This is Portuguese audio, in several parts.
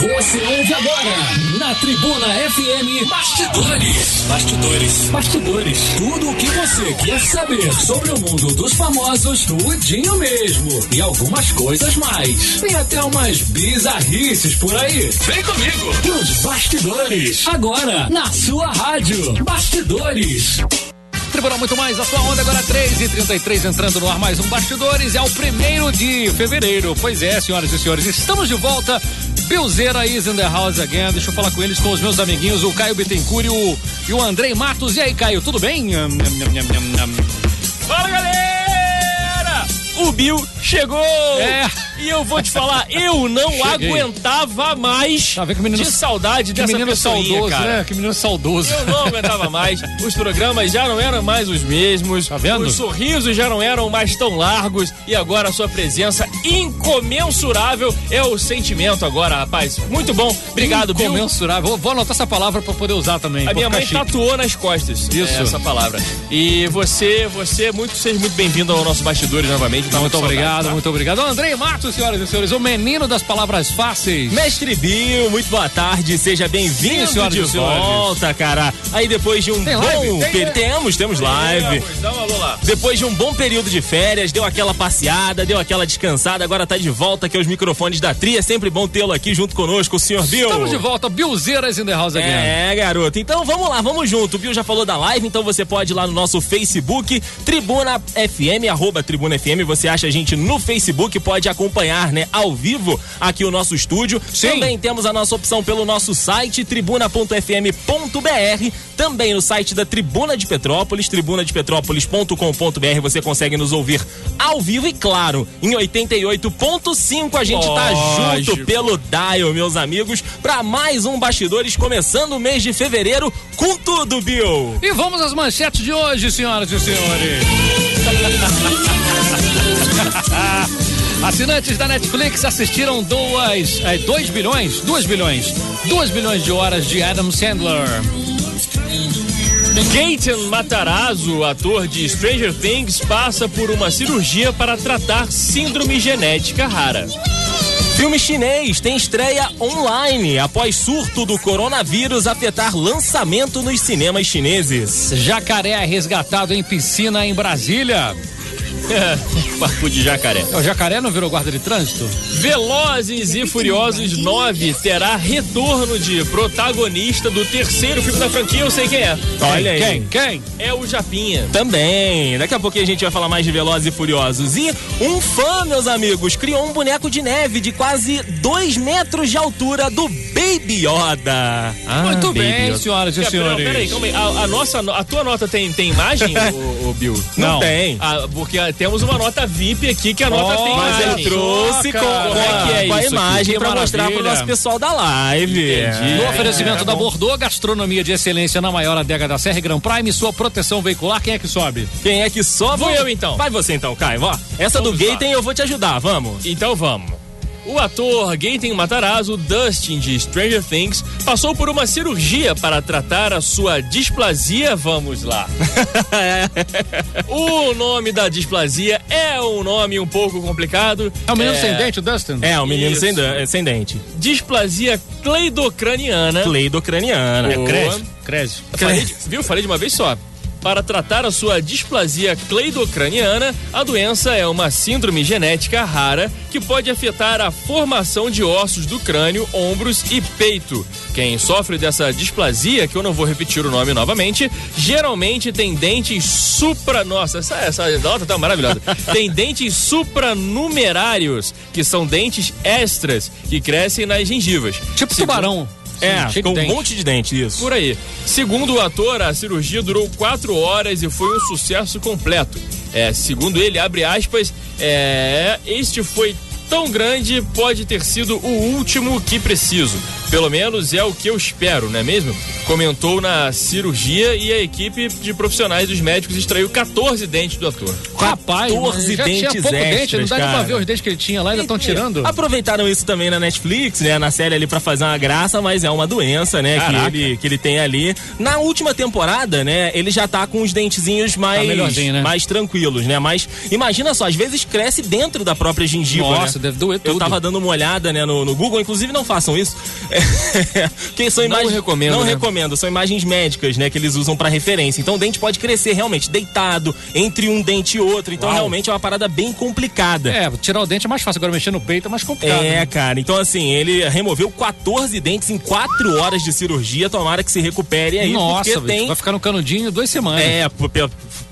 Você ouve agora na Tribuna FM Bastidores. Bastidores. Bastidores. Tudo o que você quer saber sobre o mundo dos famosos, tudinho mesmo. E algumas coisas mais. Tem até umas bizarrices por aí. Vem comigo. Nos Bastidores. Agora, na sua rádio. Bastidores. Tribunal Muito Mais, a sua onda agora 3 e 33 entrando no ar mais um Bastidores. É o primeiro de fevereiro. Pois é, senhoras e senhores, estamos de volta. Bilzeira is in the house again. Deixa eu falar com eles, com os meus amiguinhos, o Caio Bittencourt e o, e o Andrei Matos. E aí, Caio, tudo bem? Fala, galera! O Bill chegou! É. E eu vou te falar, eu não Cheguei. aguentava mais que menino- de saudade Que dessa menino saudoso, cara. né? Que menino saudoso. Eu não aguentava mais. Os programas já não eram mais os mesmos. Tá vendo? Os sorrisos já não eram mais tão largos. E agora a sua presença incomensurável é o sentimento agora, rapaz. Muito bom. Obrigado, Bill. Incomensurável. Vou, vou anotar essa palavra pra poder usar também. A minha mãe chique. tatuou nas costas Isso. é, essa palavra. E você, você, muito, seja muito bem-vindo ao nosso bastidores novamente. Tá Muito saudade, obrigado, tá? muito obrigado. Andrei Matos, senhoras e senhores, o menino das palavras fáceis. Mestre Bill, muito boa tarde, seja bem-vindo de volta, cara. Aí depois de um Tem bom live? Tem, né? temos, temos live. Alô lá. Depois de um bom período de férias, deu aquela passeada, deu aquela descansada, agora tá de volta aqui aos microfones da Tri. É sempre bom tê-lo aqui junto conosco, o senhor Bill. Estamos de volta, Bilzeiras in the house again. É, garoto. Então vamos lá, vamos junto. O Bill já falou da live, então você pode ir lá no nosso Facebook, Tribuna FM, arroba Tribuna FM. Você acha a gente no Facebook, pode acompanhar, né, ao vivo aqui o nosso estúdio. Sim. Também temos a nossa opção pelo nosso site, tribuna.fm.br. Também no site da Tribuna de Petrópolis, tribunadepetrópolis.com.br. Você consegue nos ouvir ao vivo e, claro, em 88.5 a gente tá Lógico. junto pelo Dial, meus amigos, para mais um Bastidores começando o mês de fevereiro com tudo, Bill. E vamos às manchetes de hoje, senhoras e senhores. Assinantes da Netflix assistiram 2 é, dois bilhões, 2 bilhões, 2 bilhões de horas de Adam Sandler. Gaten Matarazzo, ator de Stranger Things, passa por uma cirurgia para tratar síndrome genética rara. Filme chinês tem estreia online após surto do coronavírus afetar lançamento nos cinemas chineses. Jacaré é resgatado em piscina em Brasília. Papo de jacaré. O jacaré não virou guarda de trânsito? Velozes e Furiosos 9 terá retorno de protagonista do terceiro filme da franquia, eu sei quem é. Olha aí. Quem? Quem? É o Japinha. Também. Daqui a pouquinho a gente vai falar mais de Velozes e Furiosos. E um fã, meus amigos, criou um boneco de neve de quase 2 metros de altura do Baby Yoda. Ah, Muito Baby bem, Yoda. senhoras e Gabriel, senhores. Peraí, calma aí. A, a nossa, no- a tua nota tem, tem imagem, o, Bill? Não, Não. tem. Ah, porque temos uma nota VIP aqui que a nota tem Mas imagem. ele trouxe com, cara. com Como é que é a, com a imagem pra mostrar pro nosso pessoal da live. Entendi. No oferecimento é da. Bordeaux, gastronomia de excelência na maior adega da Serra Gran Prime, sua proteção veicular, quem é que sobe? Quem é que sobe? Vou eu, então. Vai você então, Caio. Ó, essa do Vamos lá. Gaten eu vou te ajudar, vamos. Então vamos. O ator Gaten Matarazzo, Dustin de Stranger Things, passou por uma cirurgia para tratar a sua displasia. Vamos lá. o nome da displasia é um nome um pouco complicado. É o menino sem dente, o Dustin? É, o menino sem, sem dente. Displasia cleidocraniana. Cleidocraniana. Boa. Cresce, cresce. Falei de- viu? Falei de uma vez só. Para tratar a sua displasia cleidocraniana, a doença é uma síndrome genética rara que pode afetar a formação de ossos do crânio, ombros e peito. Quem sofre dessa displasia, que eu não vou repetir o nome novamente, geralmente tem dentes supra. Nossa, essa, essa nota tá maravilhosa. tem dentes supranumerários, que são dentes extras que crescem nas gengivas. Tipo Segundo- tubarão. É, com um dente. monte de dente, isso. Por aí. Segundo o ator, a cirurgia durou quatro horas e foi um sucesso completo. É, segundo ele, abre aspas, é, este foi tão grande, pode ter sido o último que preciso. Pelo menos é o que eu espero, não é mesmo? Comentou na cirurgia e a equipe de profissionais dos médicos extraiu 14 dentes do ator. Rapaz, 14 já tinha dentes pouco dente, não extras, dá nem pra ver os dentes que ele tinha lá, ainda estão tirando. Aproveitaram isso também na Netflix, né? Na série ali pra fazer uma graça, mas é uma doença, né? Que ele, que ele tem ali. Na última temporada, né? Ele já tá com os dentezinhos mais, Tá né? mais tranquilos, né? Mas imagina só, às vezes cresce dentro da própria gengiva. Nossa, né? Deve doer tudo. Eu tava dando uma olhada, né, no, no Google, inclusive não façam isso. são Não imagens, recomendo, Não né? recomendo, são imagens médicas, né, que eles usam pra referência. Então o dente pode crescer realmente deitado entre um dente e outro. Então Uau. realmente é uma parada bem complicada. É, tirar o dente é mais fácil, agora mexer no peito é mais complicado. É, né? cara. Então, assim, ele removeu 14 dentes em 4 horas de cirurgia. Tomara que se recupere aí, Nossa, porque tem. vai ficar no canudinho duas semanas. É,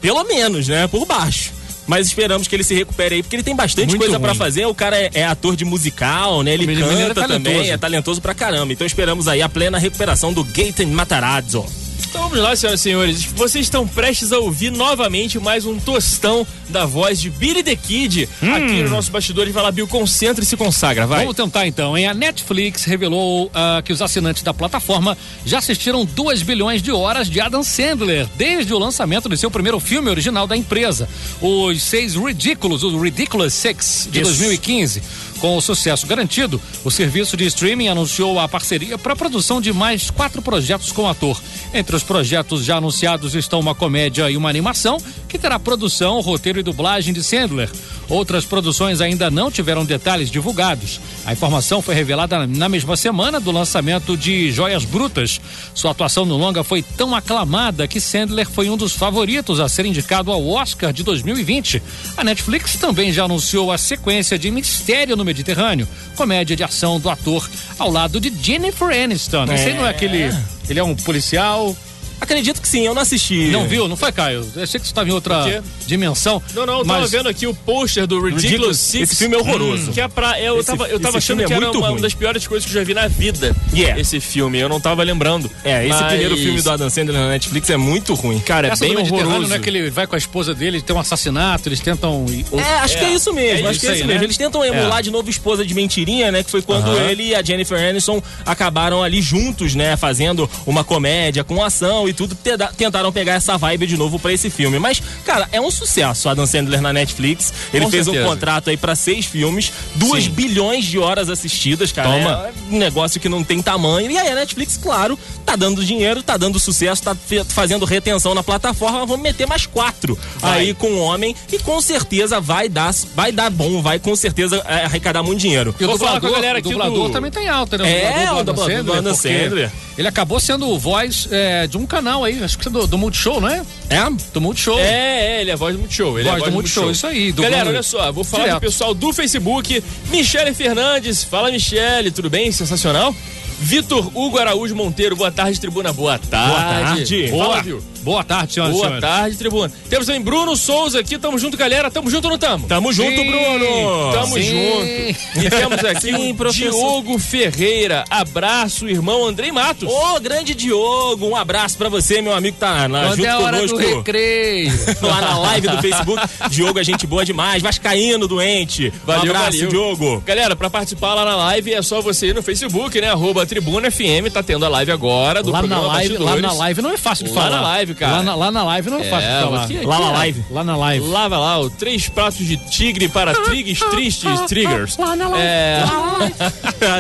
pelo menos, né? Por baixo. Mas esperamos que ele se recupere aí, porque ele tem bastante Muito coisa pra ruim. fazer. O cara é, é ator de musical, né? Ele O é canta também, talentoso. é talentoso pra caramba. Então esperamos aí a plena recuperação do Gaten Matarazzo. Então vamos lá, senhoras e senhores. Vocês estão prestes a ouvir novamente mais um tostão da voz de Billy the Kid aqui no nosso bastidor. Vai lá, Bill, concentra e se consagra, vai. Vamos tentar então, hein? A Netflix revelou ah, que os assinantes da plataforma já assistiram 2 bilhões de horas de Adam Sandler desde o lançamento de seu primeiro filme original da empresa, Os Seis Ridículos, o Ridiculous Six de Isso. 2015. Com o sucesso garantido, o serviço de streaming anunciou a parceria para a produção de mais quatro projetos com o ator. Entre os projetos já anunciados estão uma comédia e uma animação, que terá produção, roteiro e dublagem de Sandler. Outras produções ainda não tiveram detalhes divulgados. A informação foi revelada na mesma semana do lançamento de Joias Brutas. Sua atuação no longa foi tão aclamada que Sandler foi um dos favoritos a ser indicado ao Oscar de 2020. A Netflix também já anunciou a sequência de Mistério no Mediterrâneo, comédia de ação do ator ao lado de Jennifer Aniston. Esse aí não é aquele. Ele é um policial. Acredito que sim, eu não assisti. Não viu? Não foi, Caio? Eu sei que você estava em outra dimensão. Não, não, eu tava mas... vendo aqui o pôster do Ridiculous. Six. Esse filme é horroroso. Que é pra, eu, Esse- tava, eu tava achando que é era uma, uma das piores coisas que eu já vi na vida. Yeah. Esse filme, eu não tava lembrando. É, esse Mas, primeiro filme do Adam Sandler na Netflix é muito ruim. Cara, é Essa bem horroroso. não é que ele vai com a esposa dele, tem um assassinato, eles tentam. É, acho que é isso mesmo, É acho que é isso isso aí, mesmo. né? Eles tentam emular de novo Esposa de Mentirinha, né? Que foi quando Aham. ele e a Jennifer Aniston acabaram ali juntos, né? Fazendo uma comédia com ação e tudo. Tentaram pegar essa vibe de novo pra esse filme. Mas, cara, é um sucesso Adam Sandler na Netflix. Ele Com fez certeza. um contrato aí pra seis filmes, duas Sim. bilhões de horas assistidas, cara. Toma. É um negócio que não tem tamanho. E aí a Netflix, claro, tá dando dinheiro, tá dando sucesso, tá fazendo retenção na plataforma. Vamos meter mais quatro Vai. aí com o homem e com certeza vai dar, vai dar bom, vai com certeza é, arrecadar muito dinheiro. E o dublador, com a galera o aqui dublador do- também tem alta, né? É, o dublador do Adam Sandler. Ele acabou sendo o voz é, de um canal aí, acho que é do, do Multishow, não é? É? Do Multishow. É, é, ele é a voz do Multishow. Ele é a Voz do Multishow, isso aí, Galera, olha só, vou falar direto. do pessoal do Facebook. Michele Fernandes, fala Michele, tudo bem? Sensacional. Vitor Hugo Araújo Monteiro, boa tarde, tribuna. Boa tarde. tarde. Fala, Boa, viu? Boa tarde, senhoras Boa senhores. tarde, tribuna. Temos também Bruno Souza aqui, tamo junto, galera. Tamo junto ou não tamo? Tamo junto, Sim, Bruno! Tamo Sim. junto. E temos aqui Sim, professor. Diogo Ferreira. Abraço, irmão Andrei Matos. Ô, grande Diogo, um abraço pra você, meu amigo tá lá Quando junto é a hora do conosco. recreio. Lá na live do Facebook. Diogo é gente boa demais. Vascaíno doente. Valeu, um abraço, valeu. Diogo. Galera, pra participar lá na live é só você ir no Facebook, né? Arroba Tribuna FM, tá tendo a live agora do Lá na, programa live, lá na live não é fácil de Lá falar. na live, cara. Lá na, lá na live não é, fácil de É, falar. aqui- Lá na aqui, ó. live. Lá na live. Lava lá, o três pratos de tigre para trigues tristes triggers. É.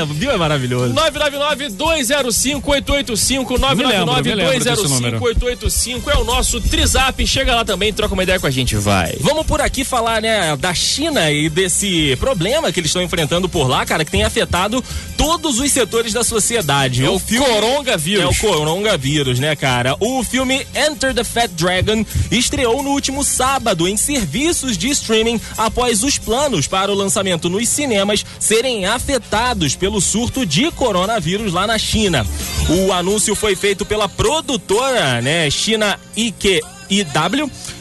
Viu? É maravilhoso. 999-205-885, Me lembro, me lembro desse número. 999-205-885 é o nosso Trizap. Chega lá também, troca uma ideia com a gente, vai. Vamos por aqui falar, né, da China e desse problema que eles estão enfrentando por lá, cara, que tem afetado todos os setores da sociedade. É o coronavírus. É o coronavírus, né, cara? O filme Enter the Fat Dragon estreou no último sábado em serviços de streaming após os planos para o lançamento nos cinemas serem afetados pelo surto de coronavírus lá na China. O anúncio foi feito pela produtora, né, China IQ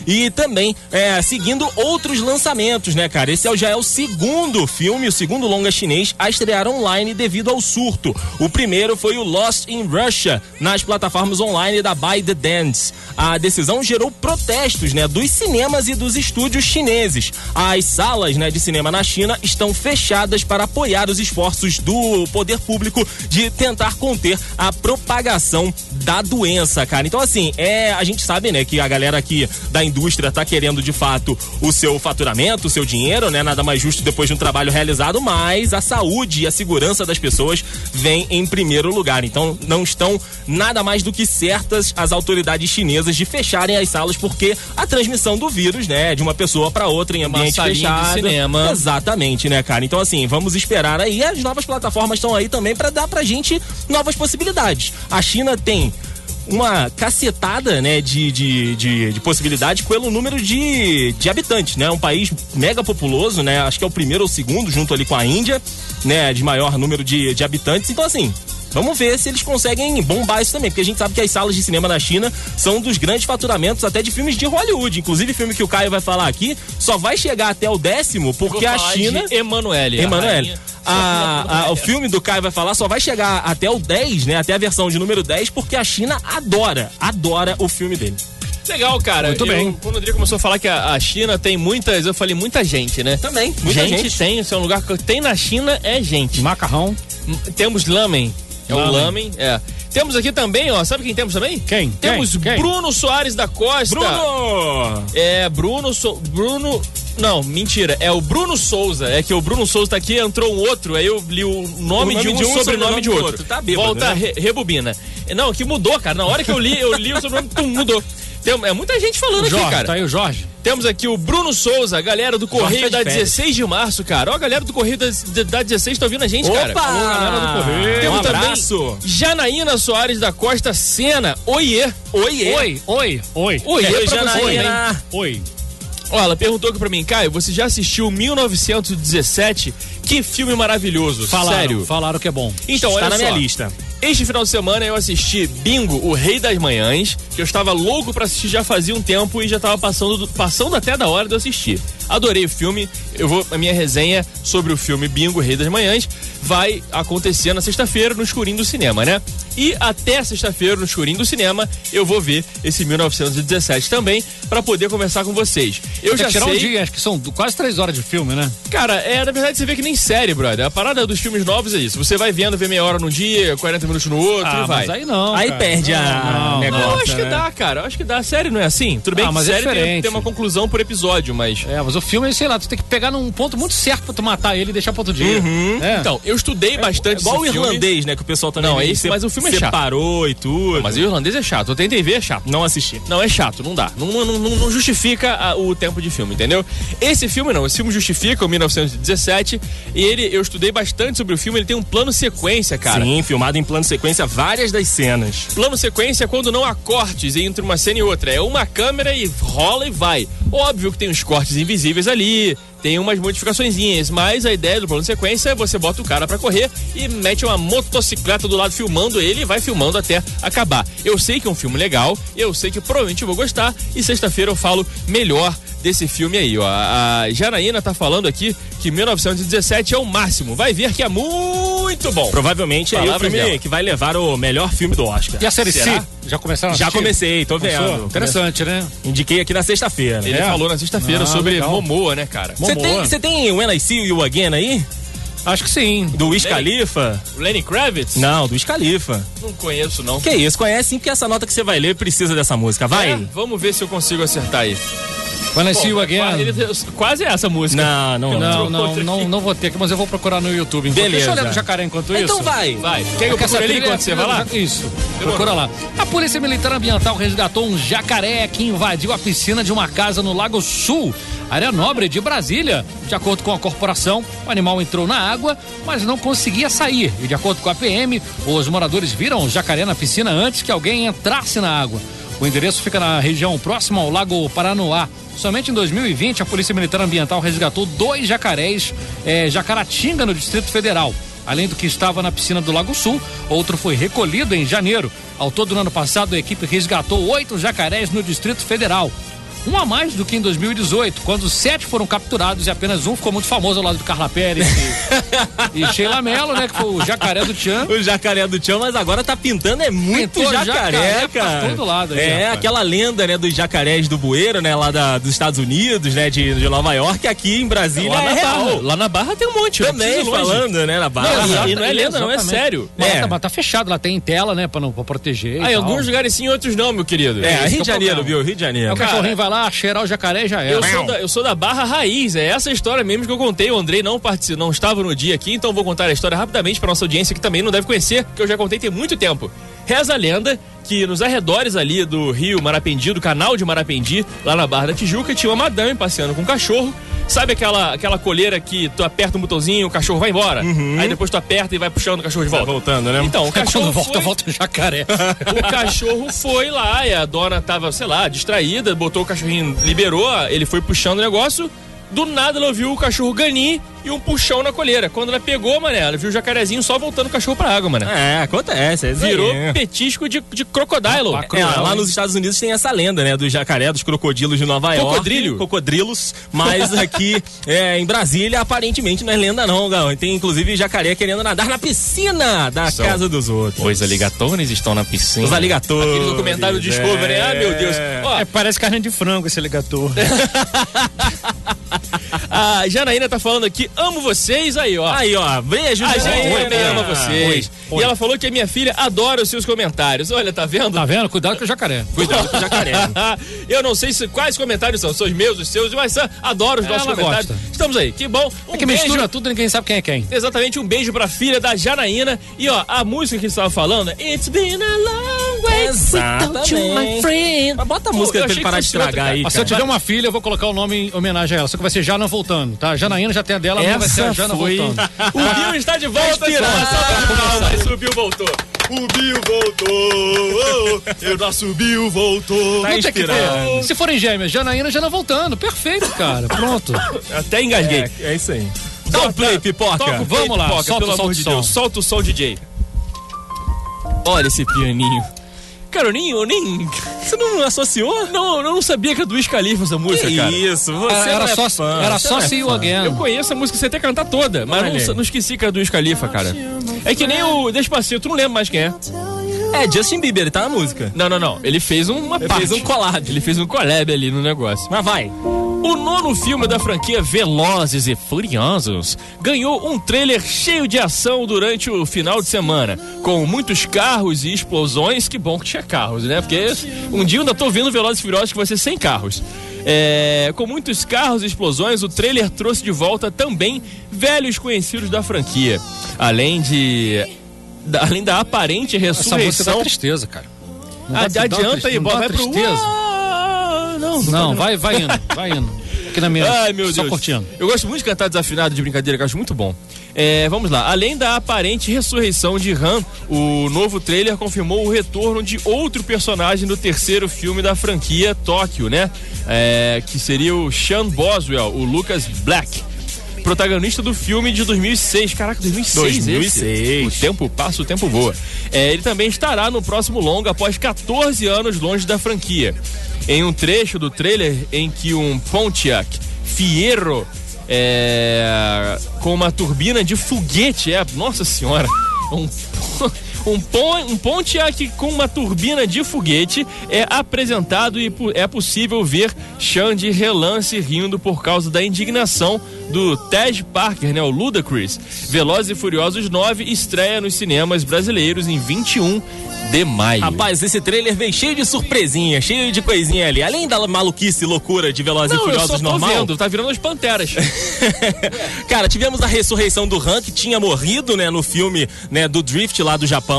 e também é, seguindo outros lançamentos, né, cara? Esse é já é o segundo filme, o segundo longa chinês a estrear online devido ao surto. O primeiro foi o Lost in Russia nas plataformas online da ByteDance. A decisão gerou protestos, né, dos cinemas e dos estúdios chineses. As salas, né, de cinema na China estão fechadas para apoiar os esforços do poder público de tentar conter a propagação da doença, cara. Então, assim, é, a gente sabe, né, que a galera aqui da indústria indústria está querendo de fato o seu faturamento, o seu dinheiro, né? Nada mais justo depois de um trabalho realizado, mas a saúde e a segurança das pessoas vem em primeiro lugar. Então não estão nada mais do que certas as autoridades chinesas de fecharem as salas porque a transmissão do vírus, né, de uma pessoa para outra em ambiente fechado. cinema. Exatamente, né, cara? Então assim, vamos esperar aí. As novas plataformas estão aí também para dar pra gente novas possibilidades. A China tem uma cacetada, né, de, de, de, de possibilidades pelo número de, de habitantes, né? Um país mega populoso, né? Acho que é o primeiro ou segundo, junto ali com a Índia, né? De maior número de, de habitantes. Então, assim, Vamos ver se eles conseguem bombar isso também, porque a gente sabe que as salas de cinema na China são dos grandes faturamentos até de filmes de Hollywood. Inclusive, filme que o Caio vai falar aqui só vai chegar até o décimo porque Vou a China. de Emanuele. Emanuele. A, a- o filme do Caio vai falar só vai chegar até o 10, né? Até a versão de número 10, porque a China adora, adora o filme dele. Legal, cara. Muito Eu- bem. Quando o André começou a falar que a, a China tem muitas, eu falei muita gente, né? Também, muita gente, gente. tem, isso é um lugar que tem na China, é gente. Macarrão. M- Temos lamen. É o Lamen. é. Temos aqui também, ó, sabe quem temos também? Quem? Temos Quem? Quem? Bruno Soares da Costa. Bruno! É, Bruno so... Bruno não, mentira, é o Bruno Souza. É que o Bruno Souza tá aqui, entrou um outro, aí eu li o nome, O nome de um, de um, sobrenome de outro. Tá bêbado, Volta, né? re- rebobina. Não, que mudou, cara. Na hora que eu li, eu li o sobrenome, pum, mudou. Tem, é muita gente falando aqui, Jorge, cara. tá aí o Jorge. Temos aqui o Bruno Souza, a galera do Correio da férias. 16 de março, cara. Ó, a galera do Correio da, da 16 tá ouvindo a gente, cara. Opa! galera do Correio. Temos um também abraço. Janaína Soares da Costa Sena. Oiê. Oiê. Oi, oi, oi. Oiê você, hein? Janaína. Oi. Ó, ela perguntou aqui pra mim, Caio, você já assistiu 1917? Que filme maravilhoso, Falaram, sério. falaram que é bom. Então, Está olha na só. minha lista. Este final de semana eu assisti Bingo, o Rei das Manhãs, que eu estava louco pra assistir já fazia um tempo e já tava passando, do- passando até da hora de eu assistir. Adorei o filme. Eu vou a minha resenha sobre o filme Bingo, o Rei das Manhãs vai acontecer na sexta-feira no escurinho do cinema, né? E até sexta-feira no escurinho do cinema eu vou ver esse 1917 também pra poder conversar com vocês. Eu Tem já que tirar sei, um dia, acho que são quase três horas de filme, né? Cara, é, na verdade você vê que nem série, brother. A parada dos filmes novos é isso. Você vai vendo, vê meia hora num dia, 40 minutos no outro e vai. mas aí não. Aí cara. perde a Não, negócio. Não, eu acho que né? dá, cara. Eu acho que dá. Série não é assim? Tudo bem Ah, que mas é série tem, diferente. tem uma conclusão por episódio, mas. É, mas o filme, sei lá, tu tem que pegar num ponto muito certo pra tu matar ele e deixar pra outro dia. É. Então, eu estudei bastante Igual o filme. irlandês, né? Que o pessoal também Não, meio esse- se- mas o filme é chato. separou e tudo. Mas o irlandês é chato. Eu tentei ver, é chato. Não assisti. Não, é chato, não dá. Não, não, não- não justifica a- o tempo de filme, entendeu? Esse filme não, esse filme justifica o 1917 e ele, eu estudei bastante sobre o filme, ele tem um plano sequência, cara. Sim, filmado em plano sequência várias das cenas. Plano sequência é quando não há cortes entre uma cena e outra. É uma câmera e rola e vai. Óbvio que tem uns cortes invisíveis ali, tem umas modificaçõezinhas, mas a ideia do plano sequência é você bota o cara pra correr e mete uma motocicleta do lado filmando ele e vai filmando até acabar. Eu sei que é um filme legal, eu sei que provavelmente vou gostar e sexta-feira eu falo melhor desse filme aí, ó. A Janaína tá falando aqui que 1917 é o máximo. Vai ver que é muito bom. Provavelmente é o filme dela. que vai levar o melhor filme do Oscar. E a série Será? C? Já começaram a Já assistir? comecei, tô Começou? vendo. Interessante, né? Indiquei aqui na sexta-feira. Ele É? falou na sexta-feira Ah, sobre legal. Momoa, né, cara? Você tem, Momoa. você tem When I See You Again aí? Acho que sim. Do Wiz Tem. Khalifa? O Lenny Kravitz? Não, do Wiz Khalifa. Não conheço, não. Que isso, conhece sim, porque essa nota que você vai ler precisa dessa música. Vai! É, vamos ver se eu consigo acertar aí. When I See You Again. ele- quase é essa música. Não, não, Não, não. não, não, vou ter aqui, mas eu vou procurar no YouTube. enquanto- Beleza. Deixa eu olhar no jacaré enquanto isso. Então vai! Vai. Quer que eu procure é enquanto você vai lá? Isso. Procura lá. A Polícia Militar Ambiental resgatou um jacaré que invadiu a piscina de uma casa no Lago Sul, área nobre de Brasília. De acordo com a corporação, o animal entrou na água, mas não conseguia sair. E de acordo com a PM, os moradores viram o jacaré na piscina antes que alguém entrasse na água. O endereço fica na região próxima ao Lago Paranoá. Somente em 2020, a Polícia Militar Ambiental resgatou dois jacarés eh, jacaratinga no Distrito Federal. Além do que estava na piscina do Lago Sul, outro foi recolhido em janeiro. Ao todo, no ano passado, a equipe resgatou oito jacarés no Distrito Federal. Um a mais do que em 2018, quando sete foram capturados e apenas um ficou muito famoso ao lado do Carla Pérez e, e Sheila Mello, né? Que foi o jacaré do Tchan. O jacaré do Tchão, mas agora tá pintando é muito Pintou jacaré, jacaré pra cara. todo lado aí, é, rapaz. aquela lenda, né, dos jacarés do bueiro, né, lá da- dos Estados Unidos, né, de, de Nova York, aqui em Brasília Lá é na, real. Barra, lá na Barra tem um monte. Também falando, né, na barra. Não, e não é lenda, não, é sério. Mas, É. tá, mas tá fechado, lá tem tela, né? Pra, não, pra proteger. Ah, em alguns lugares sim, outros não, meu querido. É, esse é Rio o de Janeiro, viu? Rio de Janeiro. o cachorrinho vai lá, lá, cheirar o jacaré já era. Eu sou, da, eu sou da Barra Raiz, é essa história mesmo que eu contei. O Andrei não participou, não estava no dia aqui, então vou contar a história rapidamente para nossa audiência que também não deve conhecer, que eu já contei tem muito tempo. Reza a lenda que nos arredores ali do rio Marapendi, do canal de Marapendi, lá na Barra da Tijuca, tinha uma madame passeando com um cachorro. Sabe aquela, aquela coleira que tu aperta um botãozinho e o cachorro vai embora? Aí depois tu aperta e vai puxando o cachorro de volta. voltando, né? Então, o cachorro Quando volta, foi... volta o jacaré. O cachorro foi lá e a dona tava, sei lá, distraída, botou o cachorrinho, liberou, ele foi puxando o negócio. Do nada ela ouviu o cachorro ganir e um puxão na colheira. Quando ela pegou, mané, ela viu o jacarezinho só voltando o cachorro pra água, mané. É, acontece. É isso aí. Virou petisco de, de crocodilo. É, lá nos Estados Unidos tem essa lenda, né? Do jacaré, dos crocodilos de Nova York. Cocodrilho? Cocodrilos. Mas aqui é, em Brasília, aparentemente não é lenda, não, Gal. Tem inclusive jacaré querendo nadar na piscina da São casa dos outros. Os aligatores estão na piscina. Os aligatores. Aquele documentário do Discovery, é. ah, meu Deus. Ó, É, parece carne de frango esse ligator. a Janaína tá falando aqui, amo vocês, aí, ó. Aí, ó, beijo, A gente também ama vocês. Oi. E ela falou que a minha filha adora os seus comentários. Olha, tá vendo? Tá vendo? Cuidado com o jacaré. Cuidado com o jacaré. Eu não sei se, quais comentários são, são os meus, os seus, mas ah, adoro os Ela nossos comentários. gosta. Estamos aí, que bom. Um É que beijo. mistura tudo e ninguém sabe quem é quem. Exatamente, um beijo pra filha da Janaína. E ó, a música que você estava falando, It's been a long way without you, my friend. Mas bota a música pra ele parar de outra, estragar cara. aí. Se eu tiver uma filha, eu vou colocar o nome em homenagem a ela. Só que vai ser Jana voltando, tá? Janaína já tem a dela, a minha vai ser a Jana foi- voltando. O Bill está de volta, final, mas Bill voltou. O Bill voltou, o nosso Bill voltou. Tá inspirado. ter. Se forem gêmeas, Janaína, Jana voltando. Perfeito, cara. Pronto. Até engasguei. É, é isso aí. Dá um play, pipoca. Toca Vamos play, lá, pipoca, solta pelo o amor de som. Deus. Solta o som, DJ. Olha esse pianinho. Eu nem, eu nem... Você não associou? Não, eu não sabia que era do Wiz Khalifa essa música, Que cara. isso, você Era, era é só, fã, era só é See You fã. Again. Eu conheço a música, você até cantar toda, mas não, não esqueci que era do Wiz Khalifa, cara. É que nem o Despacito, tu não lembra mais quem é. É, Justin Bieber, ele tá na música. Não, não, não. Ele fez uma Ele parte. fez um collab. Ele fez um collab ali no negócio. Mas vai. O nono filme da franquia Velozes e Furiosos ganhou um trailer cheio de ação durante o final de semana, com muitos carros e explosões. Que bom que tinha carros, né? Porque um dia eu ainda tô vendo Velozes e Furiosos que vai ser sem carros. É, com muitos carros e explosões, o trailer trouxe de volta também velhos conhecidos da franquia, além de da- além da aparente Essa música dá ressurreição. tristeza, cara. Não dá- dá adianta triste- aí, não dá vai pro tristeza. Ah, Não, Não, vai, vai indo, vai indo. Aqui na minha. Ai, meu só Deus. curtindo. Eu gosto muito de cantar desafinado de brincadeira, que eu acho muito bom. É, vamos lá. Além da aparente ressurreição de Han, o novo trailer confirmou o retorno de outro personagem do terceiro filme da franquia Tóquio, né? É, que seria o Sean Boswell, o Lucas Black. Protagonista do filme de 2006. Caraca, 2006. 2006. Esse. O tempo passa, o tempo voa. É, ele também estará no próximo longa após 14 anos longe da franquia. Em um trecho do trailer em que um Pontiac Fiero é, com uma turbina de foguete, é, nossa senhora, um, um, pon- um Pontiac com uma turbina de foguete é apresentado e é possível ver Sean de relance rindo por causa da indignação do Tej Parker, né, o Ludacris. Velozes e Furiosos 9 estreia nos cinemas brasileiros em 21 de maio. Rapaz, esse trailer vem cheio de surpresinha, cheio de coisinha ali. Além da maluquice e loucura de Velozes não, e eu só Furiosos tô normal. vendo, tá virando as panteras. Cara, tivemos a ressurreição do Han, que tinha morrido, né, no filme, né, do Drift lá do Japão.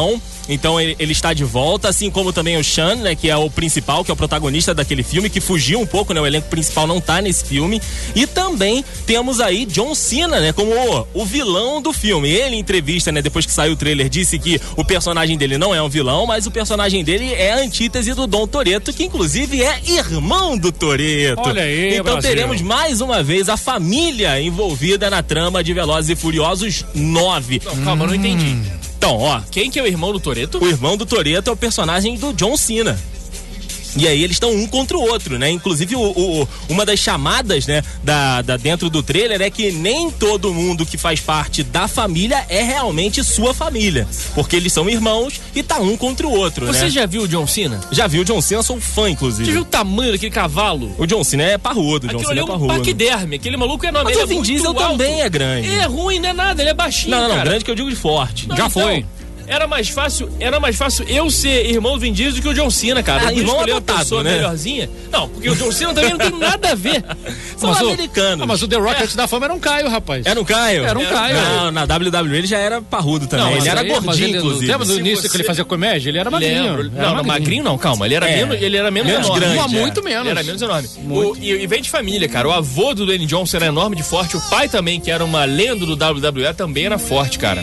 Então ele, ele está de volta, assim como também o Sean, né, que é o principal, que é o protagonista daquele filme, que fugiu um pouco, né, o elenco principal não tá nesse filme. E também temos aí John Cena, né, como o, o vilão do filme. Ele em entrevista, né, depois que saiu o trailer, disse que o personagem dele não é um vilão, mas o personagem dele é a antítese do Dom Toreto, que inclusive é irmão do Toreto. Olha aí, Então Brasil. teremos mais uma vez a família envolvida na trama de Velozes e Furiosos 9. Não, calma, eu não entendi. Então, ó, Quem que é o irmão do Toreto? o irmão do Toreto é o personagem do John Cena. E aí eles estão um contra o outro, né? Inclusive, o, o- uma das chamadas, né, da, da dentro do trailer é que nem todo mundo que faz parte da família é realmente sua família. Porque eles são irmãos e tá um contra o outro, Você né? já viu o John Cena? Já viu o John Cena? Sou fã, Você inclusive. viu o tamanho daquele cavalo? O John Cena é parrudo, o John Cena é é um parrudo. paquiderme, aquele maluco é enorme. Mas ele o Vin é muito Diesel alto. também é grande. Ele é ruim, não é nada, ele é baixinho, Não, não, não, cara. grande que eu digo de forte. Não, Já então, foi. Era mais fácil, era mais fácil eu ser irmão do Vin Diesel do que o John Cena, cara. Ah, irmão adotado, né? melhorzinha. Não, porque o John Cena também não tem nada a ver. São Mas o- americanos. Ah, mas o The Rock antes da fama era um Caio, rapaz. Era um Caio? Era um Caio. Não, na WWE ele já era parrudo também. Não, ele era aí- gordinho, ele- inclusive. Lembra do Se início você- que ele fazia comédia? Ele era magrinho. Lembro. Não, não, magrinho não, calma. Ele era É. menos, ele era menos, Menos enorme. grande, é. muito menos. Ele era menos enorme. O- e, e vem de família, cara. O avô do Dwayne Johnson era enorme de forte. O pai também, que era uma lenda do WWE, também era forte, cara.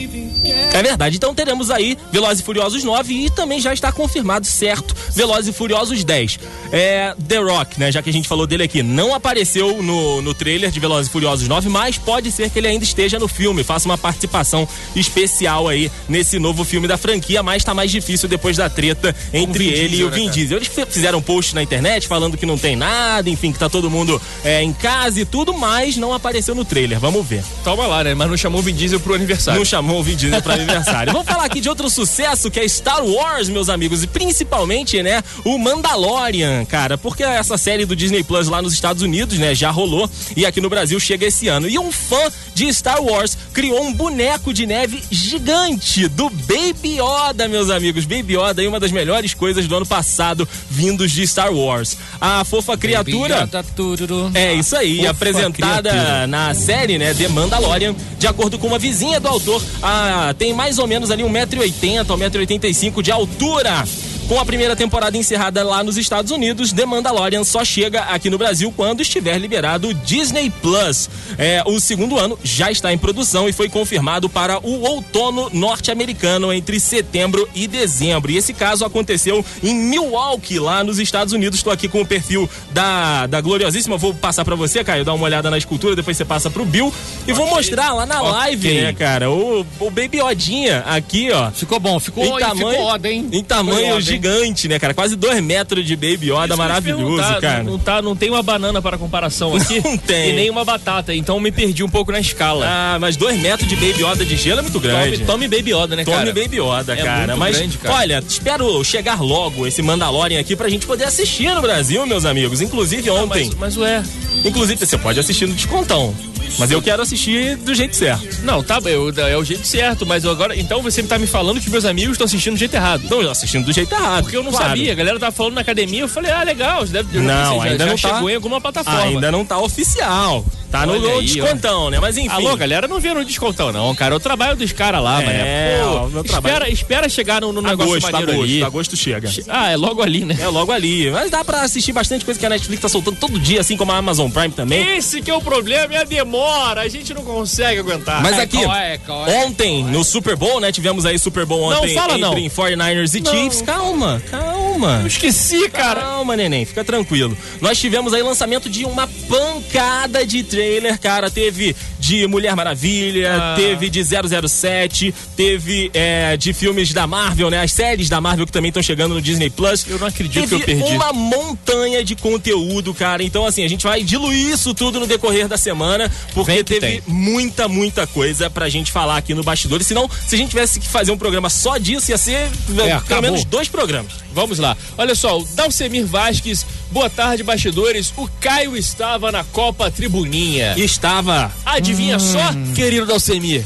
É verdade. Então teremos aí Velozes e Furiosos 9 e também já está confirmado, certo, Velozes e Furiosos 10. É, The Rock, né, já que a gente falou dele aqui, não apareceu no, no trailer de Velozes e Furiosos 9, mas pode ser que ele ainda esteja no filme, faça uma participação especial aí nesse novo filme da franquia, mas tá mais difícil depois da treta entre ele e Diesel, o né, Vin cara? Diesel. Eles fi- fizeram um post na internet falando que não tem nada, enfim, que tá todo mundo é, em casa e tudo, mas não apareceu no trailer. Vamos ver. Toma lá, né? Mas não chamou o Vin Diesel pro aniversário. Não chamou o Vin Diesel para aniversário. Vamos falar aqui de outro sucesso que é Star Wars, meus amigos, e principalmente, né, o Mandalorian, cara, porque essa série do Disney Plus lá nos Estados Unidos, né, já rolou e aqui no Brasil chega esse ano. E um fã de Star Wars criou um boneco de neve gigante do Baby Yoda, meus amigos. Baby Yoda é uma das melhores coisas do ano passado vindos de Star Wars. A fofa criatura tururu. é isso aí, apresentada criatura. na série, né, The Mandalorian, de acordo com uma vizinha do autor, ah, tem mais ou menos ali 1,80m, 1,85m de altura. Com a primeira temporada encerrada lá nos Estados Unidos, The Mandalorian só chega aqui no Brasil quando estiver liberado o Disney Plus. É, o segundo ano já está em produção e foi confirmado para o outono norte-americano entre setembro e dezembro. E esse caso aconteceu em Milwaukee, lá nos Estados Unidos. Estou aqui com o perfil da, da Gloriosíssima. Vou passar para você, Caio, dar uma olhada na escultura, depois você passa pro Bill. E vou mostrar lá na Ok. live, né, cara? O, o Baby Odinha aqui, ó. Ficou bom, ficou, Em tamanho, ficou oda, hein? em tamanho? Gigante, né, cara? Quase dois metros de Baby Yoda, Isso maravilhoso, perguntar, cara. Não, não tá, não tem uma banana para comparação aqui. Não tem. E nem uma batata, então me perdi um pouco na escala. Ah, mas dois metros de Baby Yoda de gelo é muito grande. tome, tome Baby Yoda, né, Tome cara? Baby Yoda, É cara. muito Mas, grande, cara. olha, espero chegar logo esse Mandalorian aqui pra gente poder assistir no Brasil, meus amigos. Inclusive Não, ontem. mas, mas ué. Inclusive, você pode assistir no descontão. Mas eu quero assistir do jeito certo. Não, tá, eu, é o jeito certo, mas agora. Então você tá me falando que meus amigos estão assistindo do jeito errado. Não, assistindo do jeito errado. Porque eu não claro. sabia, a galera tava falando na academia, eu falei, ah, legal, deve eu Não, pensei, já- ainda já não tá. chegou em alguma plataforma. Ainda não tá oficial. Tá no, Olha no aí, descontão, né? Mas enfim. Alô, galera, não vê no descontão, não, cara. O trabalho dos caras lá, É, mano. o meu trabalho- espera, espera chegar no, no negócio agosto, maneiro agosto, ali. agosto chega. Ah, é logo ali, né? É logo ali. Mas dá pra assistir bastante coisa que a Netflix tá soltando todo dia, assim como a Amazon Prime também. Esse que é o problema, é a demora. A gente não consegue aguentar. Mas É, aqui, qual é, qual é? ontem, no Super Bowl, né? Tivemos aí Super Bowl Não ontem fala, não. entre 49ers e Não. Chiefs. Calma, calma. Eu esqueci, cara. Calma, neném, fica tranquilo. Nós tivemos aí lançamento de uma pancada de trailer, cara. Teve de Mulher Maravilha, Ah. teve de 007, teve é, de filmes da Marvel, né? As séries da Marvel que também estão chegando no Disney Plus. Eu não acredito Teve que eu perdi. uma montanha de conteúdo, cara. Então, assim, a gente vai diluir isso tudo no decorrer da semana, porque teve tem. muita, muita coisa pra gente falar aqui no Bastidores. Senão, se a gente tivesse que fazer um programa só disso, ia ser pelo acabou. menos dois programas. Vamos lá. Olha só, o Dalcemir Vasques, boa tarde, bastidores. O Caio estava na Copa Tribuninha. Estava. Adivinha só, querido Dalcemir?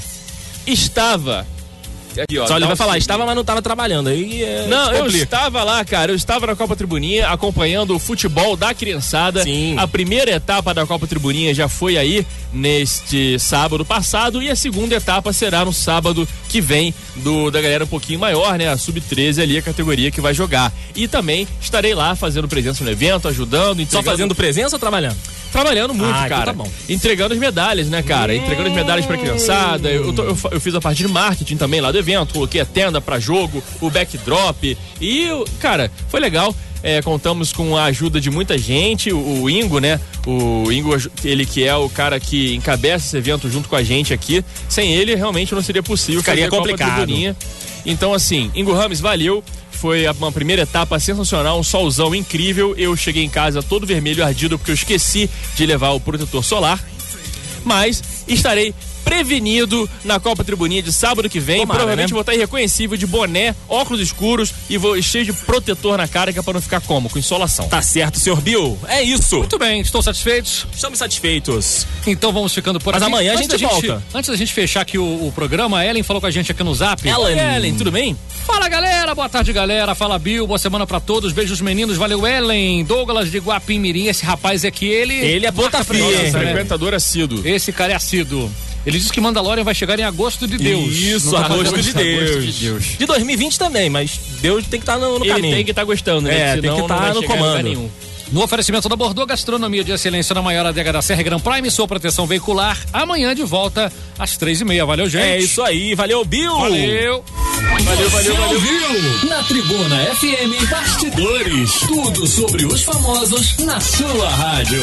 Estava. Aqui, ó, Só ele vai falar, estava, mas não estava trabalhando. Aí é, Não, eu estava lá, cara. Eu estava na Copa Tribuninha acompanhando o futebol da criançada. Sim. A primeira etapa da Copa Tribuninha já foi aí neste sábado passado e a segunda etapa será no sábado que vem do da galera um pouquinho maior, né? A sub-13 ali, a categoria que vai jogar. E também estarei lá fazendo presença no evento, ajudando, Só entregando, fazendo presença ou trabalhando? Trabalhando muito, Ah, então cara. tá bom. Entregando as medalhas, né, cara? Entregando as medalhas pra criançada. Eu, tô- eu eu fiz a parte de marketing também lá do evento, coloquei a tenda pra jogo, o backdrop. E, cara, foi legal. É, contamos com a ajuda de muita gente, o, o Ingo, né? O Ingo, ele que é o cara que encabeça esse evento junto com a gente aqui. Sem ele, realmente não seria possível Ficaria complicado. Então, assim, Ingo Ramos, valeu. Foi uma primeira etapa sensacional, um solzão incrível. Eu cheguei em casa todo vermelho ardido porque eu esqueci de levar o protetor solar. Mas estarei prevenido na Copa Tribuninha de sábado que vem. Tomara, Provavelmente né? vou estar irreconhecível de boné, óculos escuros e vou cheio de protetor na cara que é pra não ficar como? Com insolação. Tá certo, senhor Bill. É isso. Muito bem, estão satisfeitos? Estamos satisfeitos. Então vamos ficando por Mas aqui. amanhã a Antes gente da volta. Antes da gente fechar aqui o, o programa, a Ellen falou com a gente aqui no Zap. Ellen. Ellen, tudo bem? Fala galera, boa tarde galera, fala Bill, boa semana pra todos, beijos meninos, valeu Ellen, Douglas de Guapimirim, esse rapaz é que ele... Ele é ponta fria, né? Frequentador assíduo. Esse cara é assíduo. Ele disse que Mandalorian vai chegar em agosto de Deus. Isso, tá agosto fazendo de. Deus. de Deus. De 2020 também, mas Deus tem que estar no, no Ele caminho. tem que estar gostando, né? É, tem Senão que não tá no comando. nenhum. No oferecimento da Bordeaux Gastronomia de Excelência na maior adega da Serra Gran Prime, sua proteção veicular, amanhã de volta às três e meia. Valeu, gente. É isso aí, valeu, Bill! Valeu. Valeu, valeu, valeu. Na Tribuna FM Bastidores. Tudo sobre os famosos na sua rádio.